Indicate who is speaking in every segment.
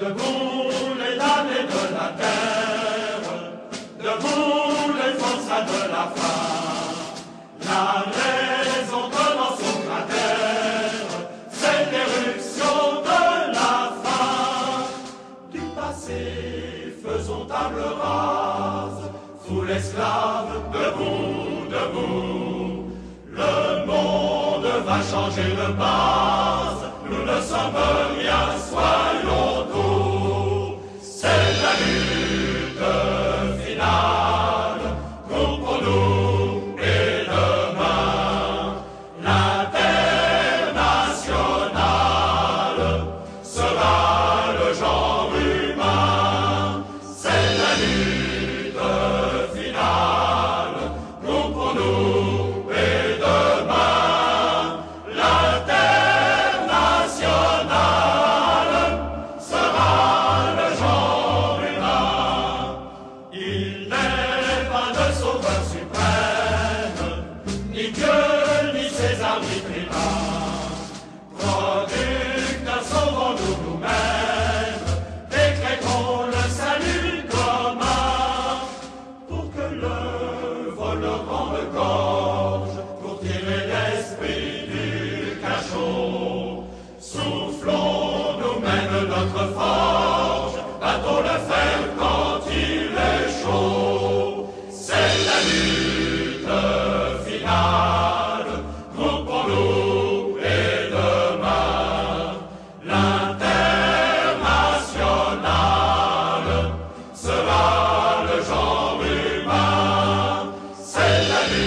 Speaker 1: Debout les damnés de la terre, debout les forçats de la faim, la raison commence au cratère, c'est l'éruption de la faim. Du passé, faisons table rase, sous l'esclave, debout, debout, le monde va changer de base, nous ne sommes rien soins. Lord of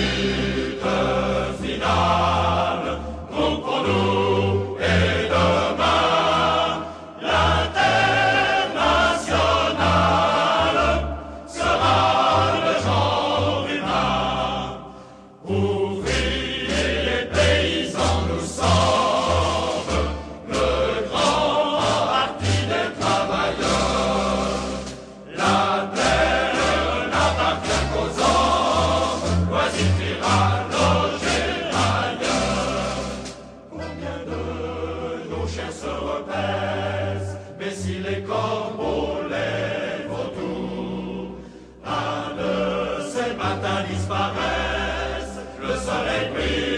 Speaker 1: Thank you. les corbeaux lèvent autour. Un de ces matins disparaissent, le soleil brille.